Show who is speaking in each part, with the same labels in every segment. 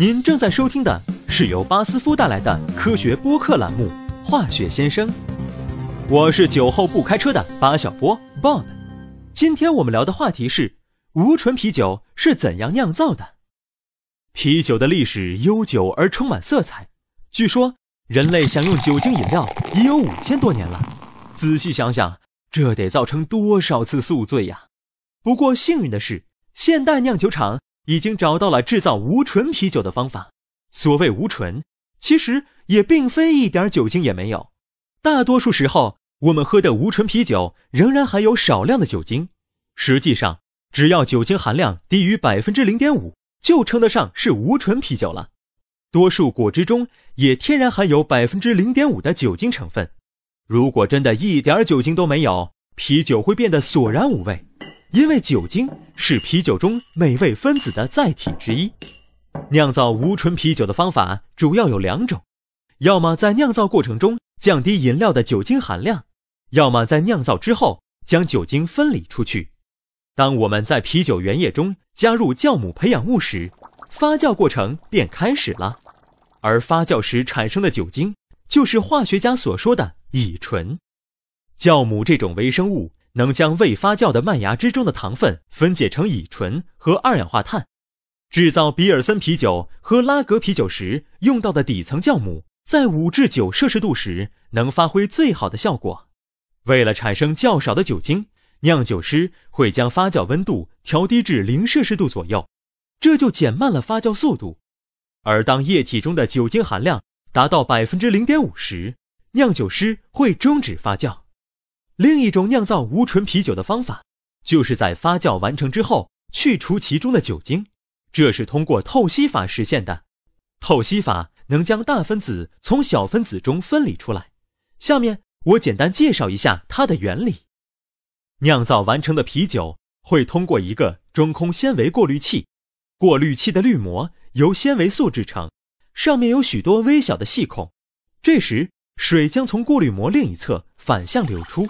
Speaker 1: 您正在收听的是由巴斯夫带来的科学播客栏目《化学先生》，我是酒后不开车的巴小波 Bob。今天我们聊的话题是无醇啤酒是怎样酿造的。啤酒的历史悠久而充满色彩，据说人类享用酒精饮料已有五千多年了。仔细想想，这得造成多少次宿醉呀？不过幸运的是，现代酿酒厂已经找到了制造无醇啤酒的方法。所谓无醇，其实也并非一点酒精也没有。大多数时候，我们喝的无醇啤酒仍然含有少量的酒精。实际上，只要酒精含量低于百分之零点五，就称得上是无醇啤酒了。多数果汁中也天然含有百分之零点五的酒精成分。如果真的一点酒精都没有，啤酒会变得索然无味。因为酒精是啤酒中美味分子的载体之一，酿造无醇啤酒的方法主要有两种：要么在酿造过程中降低饮料的酒精含量，要么在酿造之后将酒精分离出去。当我们在啤酒原液中加入酵母培养物时，发酵过程便开始了，而发酵时产生的酒精就是化学家所说的乙醇。酵母这种微生物。能将未发酵的麦芽汁中的糖分分解成乙醇和二氧化碳。制造比尔森啤酒和拉格啤酒时用到的底层酵母，在五至九摄氏度时能发挥最好的效果。为了产生较少的酒精，酿酒师会将发酵温度调低至零摄氏度左右，这就减慢了发酵速度。而当液体中的酒精含量达到百分之零点五时，酿酒师会终止发酵。另一种酿造无醇啤酒的方法，就是在发酵完成之后去除其中的酒精，这是通过透析法实现的。透析法能将大分子从小分子中分离出来。下面我简单介绍一下它的原理。酿造完成的啤酒会通过一个中空纤维过滤器，过滤器的滤膜由纤维素制成，上面有许多微小的细孔。这时，水将从过滤膜另一侧反向流出。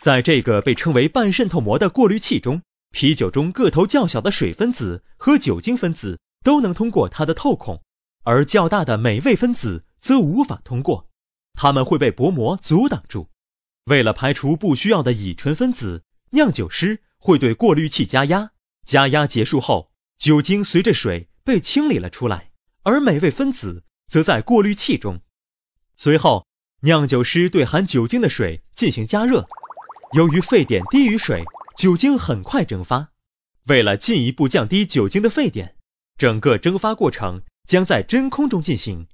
Speaker 1: 在这个被称为半渗透膜的过滤器中，啤酒中个头较小的水分子和酒精分子都能通过它的透孔，而较大的美味分子则无法通过，它们会被薄膜阻挡住。为了排除不需要的乙醇分子，酿酒师会对过滤器加压。加压结束后，酒精随着水被清理了出来，而美味分子则在过滤器中。随后，酿酒师对含酒精的水进行加热。由于沸点低于水，酒精很快蒸发。为了进一步降低酒精的沸点，整个蒸发过程将在真空中进行。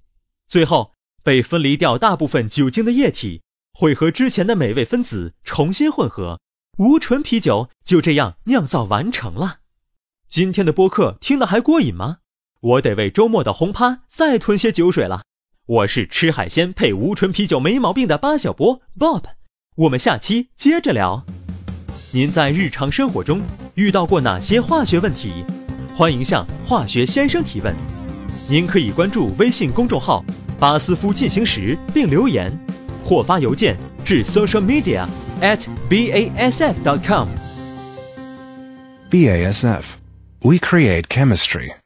Speaker 1: 最后，被分离掉大部分酒精的液体会和之前的美味分子重新混合，无醇啤酒就这样酿造完成了。今天的播客听得还过瘾吗？我得为周末的轰趴再囤些酒水了。我是吃海鲜配无醇啤酒没毛病的八小波 Bob。我们下期接着聊。您在日常生活中遇到过哪些化学问题？欢迎向化学先生提问。您可以关注微信公众号“巴斯夫进行时”并留言，或发邮件至 social media at basf dot com。
Speaker 2: BASF. We create chemistry.